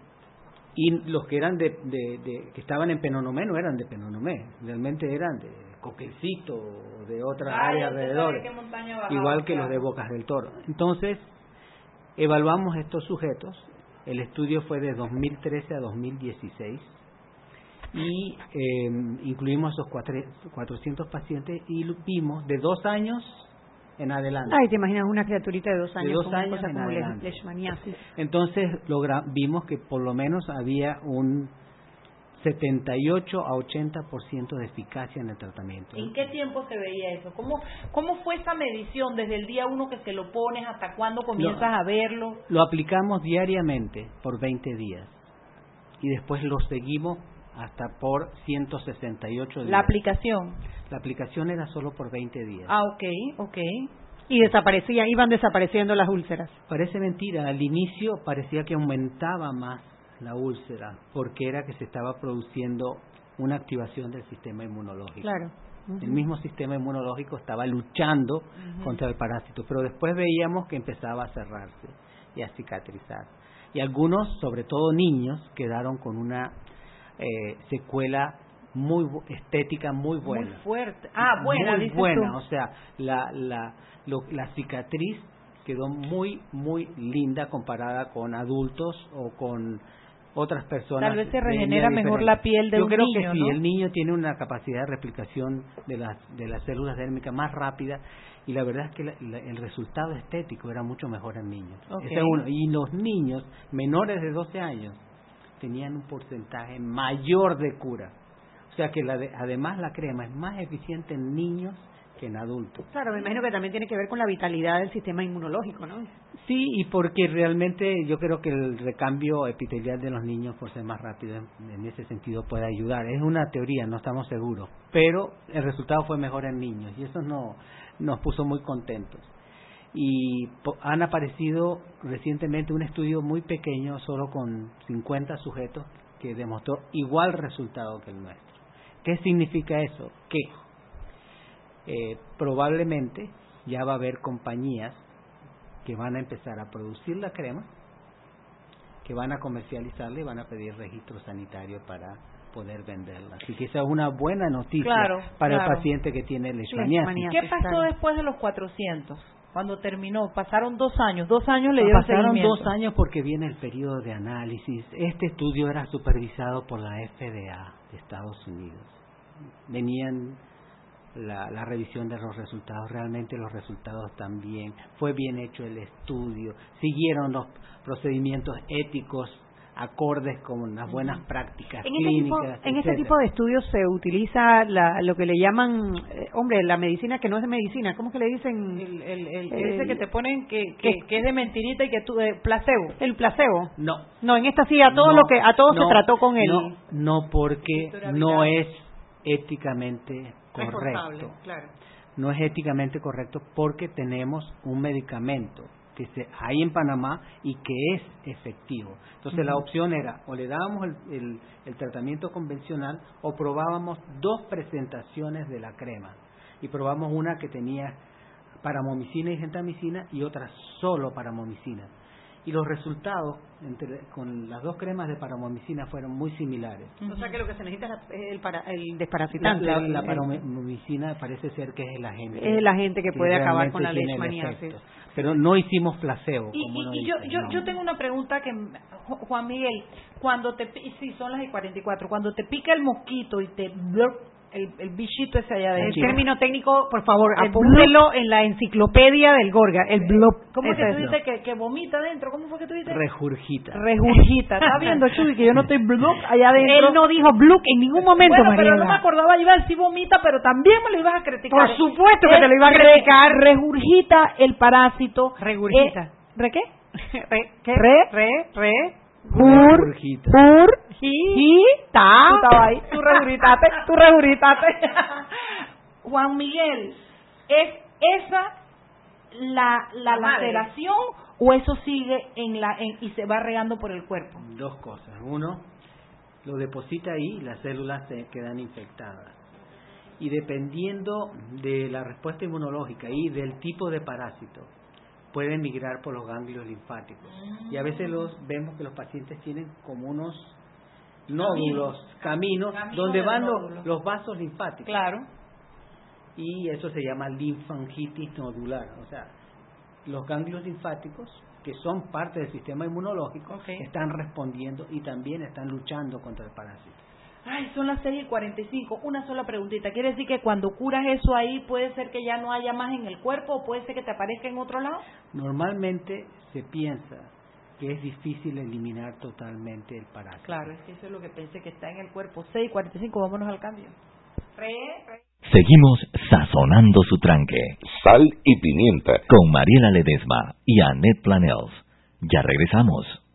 Y los que eran de, de, que estaban en Penonomé no eran de Penonomé, realmente eran de Coquecito o de otras áreas alrededor, igual que los de Bocas del Toro. Entonces, evaluamos estos sujetos, el estudio fue de 2013 a 2016 y eh, incluimos esos cuatro, 400 pacientes y vimos de dos años en adelante. Ay, te imaginas una criaturita de dos años, de dos con años en adelante. leishmaniasis. Entonces logra, vimos que por lo menos había un 78 a 80% de eficacia en el tratamiento. ¿En qué tiempo se veía eso? ¿Cómo, ¿Cómo fue esa medición desde el día uno que se lo pones hasta cuándo comienzas a verlo? Lo aplicamos diariamente por 20 días y después lo seguimos hasta por 168 días. La aplicación. La aplicación era solo por 20 días. Ah, ok, ok. Y desaparecían, iban desapareciendo las úlceras. Parece mentira, al inicio parecía que aumentaba más la úlcera porque era que se estaba produciendo una activación del sistema inmunológico. Claro. El mismo sistema inmunológico estaba luchando contra el parásito, pero después veíamos que empezaba a cerrarse y a cicatrizar. Y algunos, sobre todo niños, quedaron con una eh, secuela muy estética muy buena. Muy fuerte. Ah, buena, muy buena, tú. o sea, la, la, lo- la cicatriz quedó muy, muy linda comparada con adultos o con otras personas. Tal vez se regenera mejor la piel de Yo un creo niño, que sí, el niño tiene una capacidad de replicación de las, de las células dérmicas más rápida y la verdad es que la- la- el resultado estético era mucho mejor en niños. Ese es uno. Y los niños menores de 12 años tenían un porcentaje mayor de cura. O sea que la de- además la crema es más eficiente en niños que en adultos. Claro, me imagino que también tiene que ver con la vitalidad del sistema inmunológico, ¿no? Sí, y porque realmente yo creo que el recambio epitelial de los niños, por ser más rápido, en- ese sentido puede ayudar. Es una teoría, no estamos seguros, pero el resultado fue mejor en niños y eso no, nos puso muy contentos. Y po- han aparecido recientemente un estudio muy pequeño, solo con 50 sujetos, que demostró igual resultado que el nuestro. ¿Qué significa eso? Que eh, probablemente ya va a haber compañías que van a empezar a producir la crema, que van a comercializarla y van a pedir registro sanitario para poder venderla. Así que esa es una buena noticia Claro, para claro. el paciente que tiene leishmaniasis. ¿Qué pasó después de los 400? Cuando terminó, pasaron dos años, dos años le dieron Pasaron seguimiento. dos años porque viene el periodo de análisis. Este estudio era supervisado por la FDA de Estados Unidos. Venían la, la revisión de los resultados, realmente los resultados también. Fue bien hecho el estudio, siguieron los procedimientos éticos acordes con las buenas prácticas En este, tipo, clínicas. en este tipo de estudios se utiliza la, lo que le llaman, eh, hombre, la medicina que no es de medicina, ¿cómo que le dicen? El, el, el- El- ese que te ponen que, que, que es de mentirita y que tú, eh, placebo. El placebo. No. No, en esta sí a todo No, lo que a todo no, se trató con el No, no porque no es éticamente correcto. claro. No es éticamente correcto porque tenemos un medicamento que se, hay en Panamá y que es efectivo. Entonces la opción era o le dábamos el, el- el tratamiento convencional o probábamos dos presentaciones de la crema. Y probamos una que tenía paramomicina y gentamicina y otra solo paramomicina. Y los resultados entre, con las dos cremas de paramomicina fueron muy similares. O sea que lo que se necesita es el, para, el La, desparasitante. la, la el- paramomicina parece ser que es el agente. Es el agente que puede acabar con la leishmaniasis. Pero no hicimos placebo. Y, como y- yo, yo, yo tengo una pregunta que, Juan Miguel, cuando te, sí, son las y 44, cuando te pica el mosquito y te, el, el bichito ese allá El adentro. término técnico, por favor, El apúntelo en la enciclopedia del Gorga, el blop. ¿Cómo es que tú es. dices que, que vomita adentro? ¿Cómo fue que tú dices? Regurgita. Regurgita. ¿Estás viendo, Chuy, que yo no estoy blop allá adentro? Él no dijo bluk en ningún momento, Bueno, pero no me acordaba, iba a decir vomita, pero también me lo ibas a criticar. Por supuesto que te lo iba a criticar. re- regurgita el parásito. Regurgita. Eh, ¿Re qué? Re, ¿qué? Re, re, re, Ji, ta. Tú tú reguritate, tú reguritate. Juan Miguel, ¿es esa la, la laceración o eso sigue en la en- y se va regando por el cuerpo? Dos cosas. Uno, lo deposita ahí y las células se quedan infectadas. Y dependiendo de la respuesta inmunológica y del tipo de parásito, pueden migrar por los ganglios linfáticos. Y a veces los vemos que los pacientes tienen como unos nódulos, caminos, Caminos donde de van los, los vasos linfáticos. Claro. Y eso se llama linfangitis nodular. O sea, los ganglios linfáticos, que son parte del sistema inmunológico, están respondiendo y también están luchando contra el parásito. Ay, son las 6 y 45. Una sola preguntita. ¿Quiere decir que cuando curas eso ahí puede ser que ya no haya más en el cuerpo o puede ser que te aparezca en otro lado? Normalmente se piensa que es difícil eliminar totalmente el parásito. Claro, es que eso es lo que pensé que está en el cuerpo. 6 y 45, vámonos al cambio. Seguimos sazonando su tranque. Sal y pimienta. Con Mariela Ledesma y Annette Planels. Ya regresamos.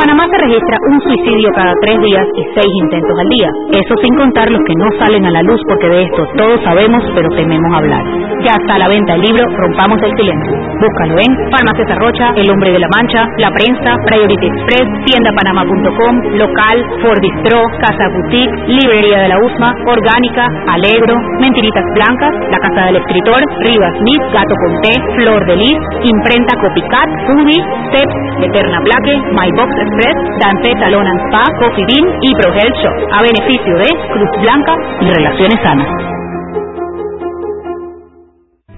Panamá se registra un suicidio cada tres días y seis intentos al día. Eso sin contar los que no salen a la luz porque de esto todos sabemos pero tememos hablar. Ya está la venta el libro Rompamos el Silencio. Búscalo en Farmacia Rocha, El Hombre de la Mancha, La Prensa, Priority Express, tiendapanama.com, Local, Ford Bistro, Casa Boutique, Librería de la USMA, Orgánica, Alegro, Mentiritas Blancas, La Casa del Escritor, Rivas Smith, Gato Conté, Flor de Lis, Imprenta Copycat, Foodie, Steps, Eterna Plaque, My Box Express, Dante Salon and Spa, Bean y Pro Health Shop, a beneficio de Cruz Blanca y Relaciones Sanas.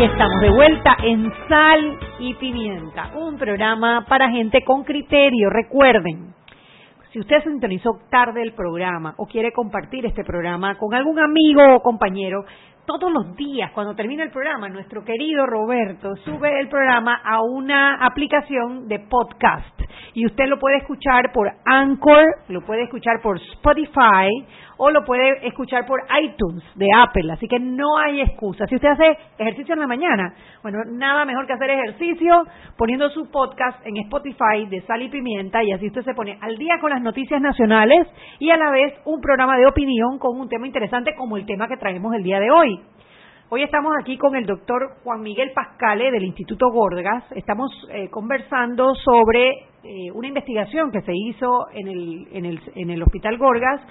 Estamos de vuelta en Sal y Pimienta, un programa para gente con criterio. Recuerden, si usted sintonizó tarde el programa o quiere compartir este programa con algún amigo o compañero, todos los días, cuando termina el programa, nuestro querido Roberto sube el programa a una aplicación de podcast. Y usted lo puede escuchar por Anchor, lo puede escuchar por Spotify o lo puede escuchar por iTunes de Apple. Así que no hay excusa. Si usted hace ejercicio en la mañana, bueno, nada mejor que hacer ejercicio poniendo su podcast en Spotify de Sal y Pimienta y así usted se pone al día con las noticias nacionales y a la vez un programa de opinión con un tema interesante como el tema que traemos el día de hoy. Hoy estamos aquí con el doctor Juan Miguel Pascale del Instituto Gorgas. Estamos eh, conversando sobre eh, una investigación que se hizo en el, en el, en el Hospital Gorgas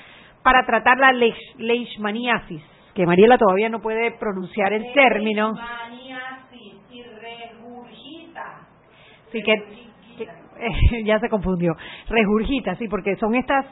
para tratar la leishmaniasis, que Mariela todavía no puede pronunciar el término. Sí, que, que- ya se confundió. Regurgita, sí, porque son estas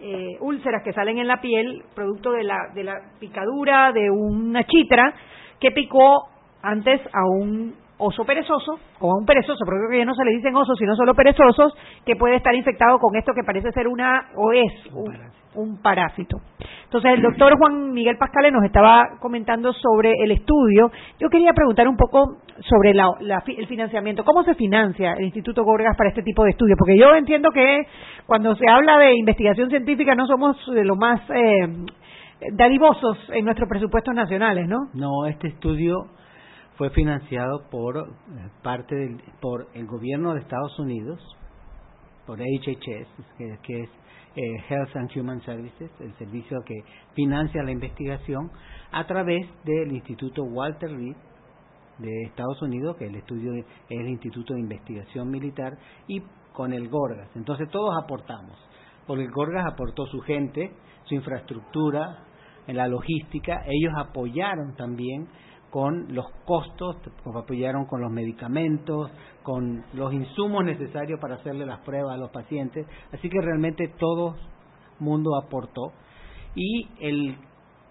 eh, úlceras que salen en la piel producto de la, de la picadura de una chitra que picó antes a un oso perezoso o a un perezoso, pero creo que ya no se le dicen osos, sino solo perezosos, que puede estar infectado con esto que parece ser una o es un, un parásito. Entonces, el doctor Juan Miguel Pascale nos estaba comentando sobre el estudio. Yo quería preguntar un poco sobre la, la el financiamiento. ¿Cómo se financia el Instituto Gorgas para este tipo de estudios? Porque yo entiendo que cuando se habla de investigación científica no somos de lo más eh, dadivosos en nuestros presupuestos nacionales, ¿no? No, este estudio fue financiado por eh, parte del, por el gobierno de Estados Unidos, por HHS, que, es eh, Health and Human Services, el servicio que financia la investigación, a través del Instituto Walter Reed de Estados Unidos, que el estudio es el Instituto de Investigación Militar, y con el Gorgas. Entonces todos aportamos, porque el Gorgas aportó su gente, su infraestructura, en la logística, ellos apoyaron también con los costos, apoyaron con los medicamentos, con los insumos necesarios para hacerle las pruebas a los pacientes, así que realmente todo mundo aportó y el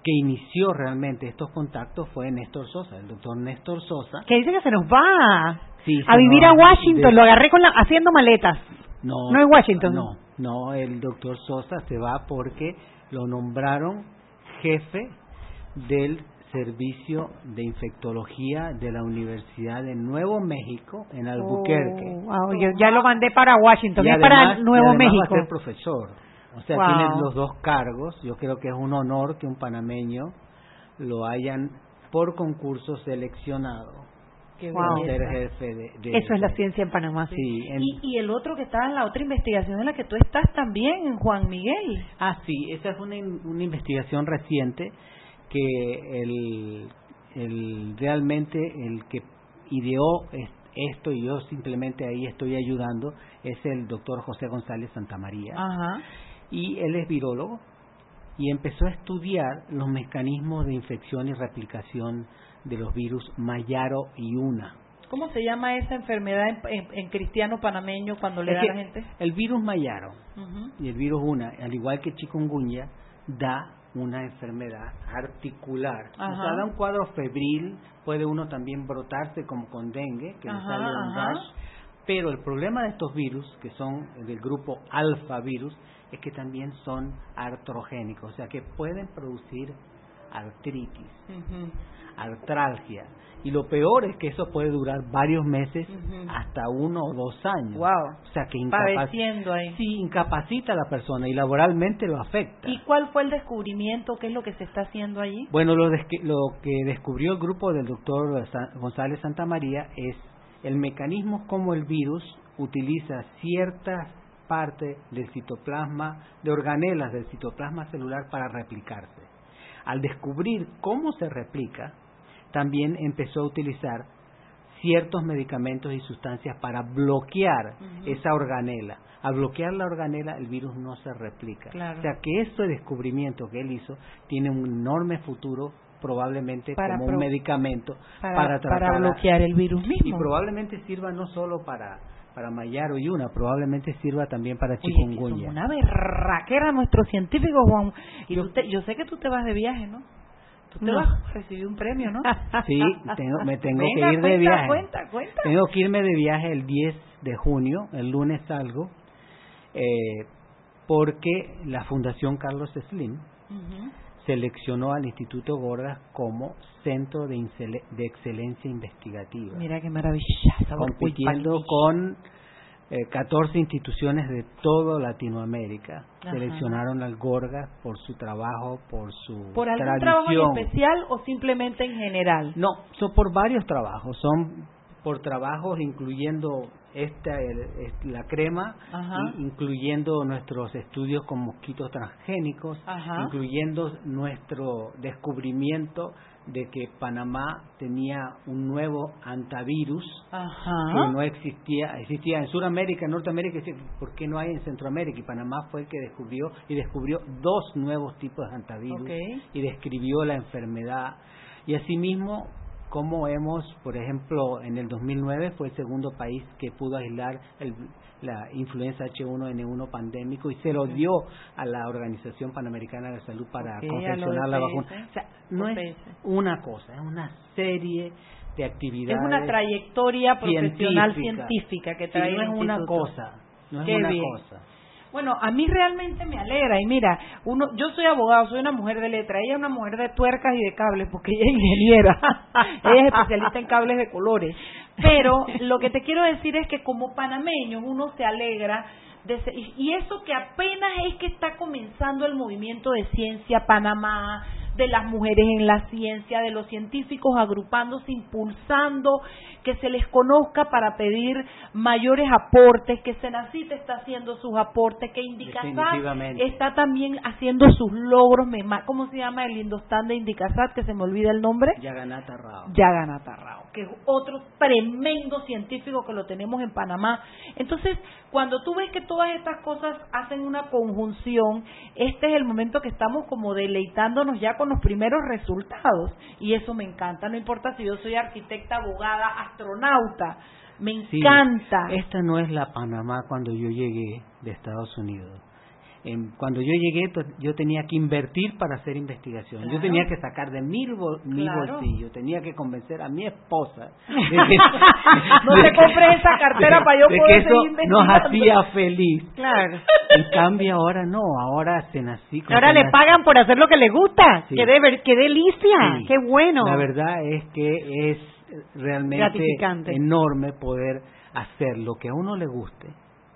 que inició realmente estos contactos fue Néstor Sosa, el doctor Néstor Sosa. Que dice que se nos va Sí, a vivir nos a Washington, de- lo agarré con la, haciendo maletas. No, No es Washington. No, no, el doctor Sosa se va porque lo nombraron jefe del servicio de infectología de la Universidad de Nuevo México en Albuquerque. Oh, wow, yo ya lo mandé para Washington, Y es para además- Nuevo y además México. Va a ser profesor. O sea, Wow. tiene los dos cargos. Yo creo que es un honor que un panameño lo hayan por concurso seleccionado belleza. ser jefe de, de- Eso es la ciencia en Panamá. Sí. Sí, en- Y, y el otro que estaba en la otra investigación en la que tú estás también, Juan Miguel. Ah, sí, esa es una, una investigación reciente que el, el realmente el que ideó es- esto y yo simplemente ahí estoy ayudando es el doctor José González Santamaría Ajá. y él es virólogo y empezó a estudiar los mecanismos de infección y replicación de los virus Mayaro y Una. ¿Cómo se llama esa enfermedad en, en- en cristiano panameño cuando le Es da a la gente? El virus Mayaro y el virus una, al igual que chikungunya, da una enfermedad articular. O Ajá. sea, da un cuadro febril, puede uno también brotarse como con dengue, que Ajá, sale un rash. Pero el problema de estos virus, que son del grupo alfa virus, es que también son artrogénicos, o sea, que pueden producir artritis, Ujú. artralgia. Y lo peor es que eso puede durar varios meses, hasta uno o dos años. Wow. O sea, que incapac- Padeciendo ahí. Sí, incapacita a la persona y laboralmente lo afecta. ¿Y cuál fue el descubrimiento? ¿Qué es lo que se está haciendo allí? Bueno, lo, lo que descubrió el grupo del doctor González Santamaría es el mecanismo como el virus utiliza ciertas partes del citoplasma, de organelas del citoplasma celular para replicarse. Al descubrir cómo se replica, también empezó a utilizar ciertos medicamentos y sustancias para bloquear esa organela. Al bloquear la organela, el virus no se replica. Claro. O sea que este descubrimiento que él hizo tiene un enorme futuro, probablemente Para como pro- un medicamento para- para, tratar a- bloquear el virus mismo. Y probablemente sirva no solo para para Mayaro y una, probablemente sirva también para Oye, chikungunya. son una berraquera nuestros científicos, Juan. Y tú te- yo sé que tú te vas de viaje, ¿no? Tú te No. vas a recibir un premio, ¿no? Sí, tengo- me tengo Venga, que ir de viaje. Cuenta, cuenta. Tengo que irme de viaje el 10 de junio, el lunes salgo, eh, porque la Fundación Carlos Slim seleccionó al Instituto Gordas como centro de, excelencia investigativa, Mira qué maravilla. compitiendo con eh, 14 instituciones de toda Latinoamérica. Ajá. Seleccionaron al Gorgas por su trabajo, por su ¿Por algún trabajo en tradición. especial o simplemente en general? No, son por varios trabajos, son por trabajos incluyendo esta el- la crema, Ajá. incluyendo nuestros estudios con mosquitos transgénicos, Ajá. incluyendo nuestro descubrimiento de que Panamá tenía un nuevo antivirus que no existía, existía en Sudamérica, en Norteamérica, ¿por qué no hay en Centroamérica? Y Panamá fue el que descubrió y descubrió dos nuevos tipos de antivirus y describió la enfermedad. Y asimismo, como hemos, por ejemplo, en el 2009 fue el segundo país que pudo aislar el- la influenza H1N1 pandémico y se lo dio a la Organización Panamericana de la Salud para confeccionar la vacuna. O sea, no es una cosa, es una serie de actividades. Es una trayectoria profesional científica. científica que Sí, trae no es una cosa, no es Qué una bien. cosa. Bueno, a mí realmente me alegra. Y mira, uno, yo soy abogado, soy una mujer de letra. Ella es una mujer de tuercas y de cables, porque ella es ingeniera. ella es especialista en cables de colores. Pero lo que te quiero decir es que como panameños uno se alegra y eso que apenas es que está comenzando el movimiento de ciencia Panamá, de las mujeres en la ciencia, de los científicos agrupándose, impulsando que se les conozca para pedir mayores aportes, que Senacite está haciendo sus aportes, que Indicasat está también haciendo sus logros, ¿cómo se llama el Indostan de Indicasat? Que se me olvida el nombre. Yaganata Rao. Yaganata Rao, que es otro tremendo científico que lo tenemos en Panamá. Entonces, cuando tú ves que todas estas cosas hacen una conjunción, este es el momento que estamos como deleitándonos ya con los primeros resultados. Y eso me encanta, no importa si yo soy arquitecta, abogada, astronauta, me Sí, encanta. Esta no es la Panamá cuando yo llegué de Estados Unidos. Cuando yo llegué, pues, yo tenía que invertir para hacer investigación. Claro. Yo tenía que sacar de mi, bol- mi Claro. bolsillo, tenía que convencer a mi esposa. de que- No te compres esa cartera para yo de poder que eso nos hacía feliz. Claro. En cambio, ahora no, ahora se nací con Ahora le pagan por hacer lo que le gusta. Sí. ¡Qué, de- qué delicia! Sí. ¡Qué bueno! La verdad es que es realmente enorme poder hacer lo que a uno le guste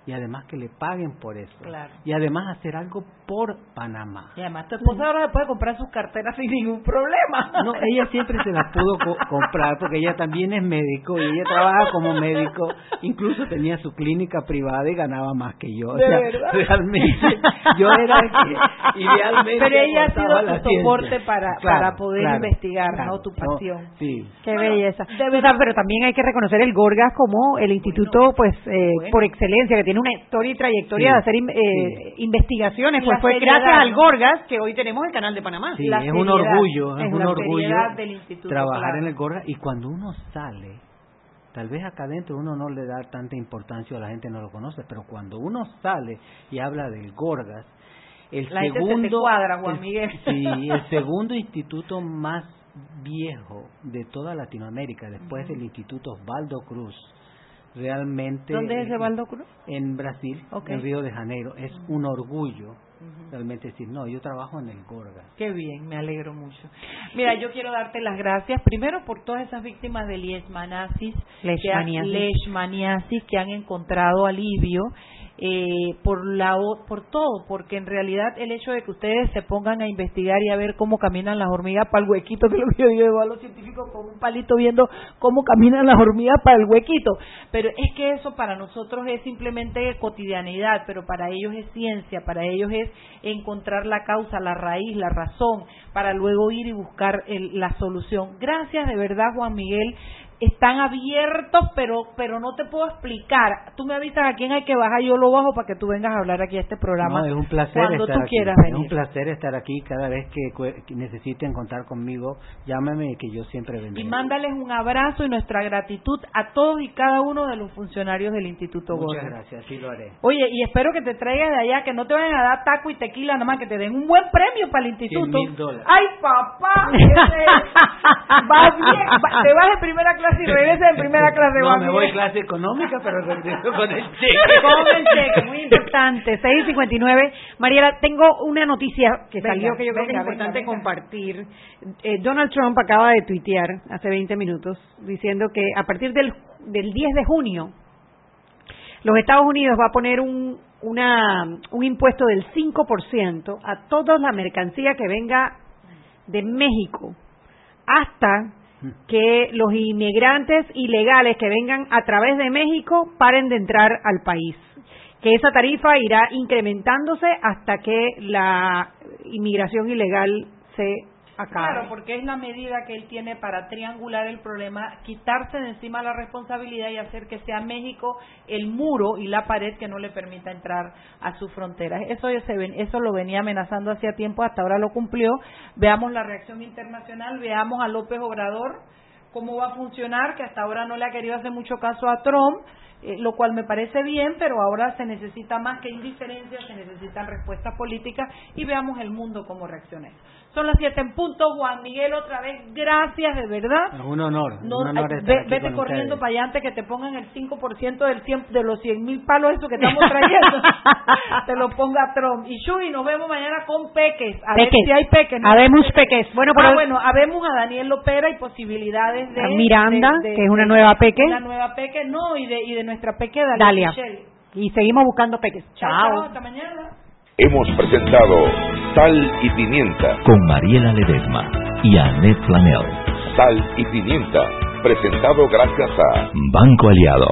y además que le paguen por eso. Claro. Y además hacer algo por Panamá. Y además tu esposa ahora se puede comprar sus carteras sin ningún problema. No, ella siempre se las pudo co- comprar porque ella también es médico y ella trabaja como médico. Incluso tenía su clínica privada y ganaba más que yo. O ¿De sea, verdad? realmente yo era el que idealmente Pero ella ha sido tu soporte para, Claro, para poder claro, investigar, claro. ¿no? Tu pasión. sí. Qué Bueno, belleza. de verdad. pero también hay que reconocer el Gorgas como el instituto, pues, eh, bueno. por excelencia, que tiene una historia y trayectoria Sí, de hacer in- eh, investigaciones. Pues fue seriedad, gracias al. Gorgas que hoy tenemos el canal de Panamá. Sí, La es un orgullo, es, es un orgullo del trabajar claro. en el Gorgas y cuando uno sale, tal vez acá adentro uno no le da tanta importancia o la gente no lo conoce, pero cuando uno sale y habla del Gorgas, el La se segundo cuadra, Juan el- Miguel. sí, el segundo instituto más viejo de toda Latinoamérica después del Instituto Osvaldo Cruz realmente ¿Dónde es Osvaldo Cruz? en Brasil, en Río de Janeiro. Es un orgullo realmente decir, no, yo trabajo en el Gorgas. Qué bien, me alegro mucho. Mira, yo quiero darte las gracias primero por todas esas víctimas de leishmaniasis, que han- Leishmaniasis. leishmaniasis que han encontrado alivio eh, por la por todo, porque en realidad el hecho de que ustedes se pongan a investigar y a ver cómo caminan las hormigas para el huequito, que lo que yo digo a los científicos con un palito viendo cómo caminan las hormigas para el huequito, pero es que eso para nosotros es simplemente cotidianidad, pero para ellos es ciencia, para ellos es encontrar la causa, la raíz, la razón, para luego ir y buscar el- la solución. Gracias de verdad, Juan Miguel. Están abiertos, pero pero no te puedo explicar. Tú me avisas a quién hay que bajar, yo lo bajo para que tú vengas a hablar aquí a este programa. No, es un placer cuando estar tú aquí. quieras Es venir. un placer estar aquí cada vez que, necesiten contar conmigo. Llámame que yo siempre vendré. Y mándales un abrazo y nuestra gratitud a todos y cada uno de los funcionarios del Instituto Muchas Gorgas. gracias, sí lo haré. Oye, y espero que te traigas de allá, que no te vayan a dar taco y tequila, nada más que te den un buen premio para el instituto. 100,000 dólares. ¡Ay, papá! Vas bien, te vas de primera clase y regresas de primera clase. No, me voy clase económica, pero regreso con el cheque. Con el cheque, muy importante. 6.59. Mariela, tengo una noticia que Venga, salió que yo creo que venga, es importante venga, venga. compartir. Eh, Donald Trump acaba de tuitear hace 20 minutos diciendo que a partir del, del 10 de junio los Estados Unidos va a poner un, una, un impuesto del 5% a toda la mercancía que venga de México hasta que los inmigrantes ilegales que vengan a través de México paren de entrar al país. Que esa tarifa irá incrementándose hasta que la inmigración ilegal se Claro, porque es la medida que él tiene para triangular el problema, quitarse de encima la responsabilidad y hacer que sea México el muro y la pared que no le permita entrar a sus fronteras. Eso, eso lo venía amenazando hacía tiempo, hasta ahora lo cumplió. Veamos la reacción internacional, veamos a López Obrador cómo va a funcionar, que hasta ahora no le ha querido hacer mucho caso a Trump eh, lo cual me parece bien, pero ahora se necesita más que indiferencia, se necesitan respuestas políticas y veamos el mundo cómo reacciona. Son las siete en punto. Juan Miguel, otra vez, gracias, de verdad. Un honor. No, un honor vete corriendo para allá antes que te pongan el 5% del de los 100 mil palos eso que estamos trayendo. te lo ponga Trump. Y Shui, nos vemos mañana con Peques. A ver si hay Peques. Habemos Peques. Bueno, ah, bueno, habemos a Daniel Lopera y posibilidades de... Miranda, que es una nueva Peque. Una nueva Peque, no, y de, y de nuestra Peque, Dalia. Y seguimos buscando Peques. Chao. chao hasta mañana. Hemos presentado Sal y Pimienta con Mariela Ledesma y Annette Planel. Sal y Pimienta, presentado gracias a Banco Aliado.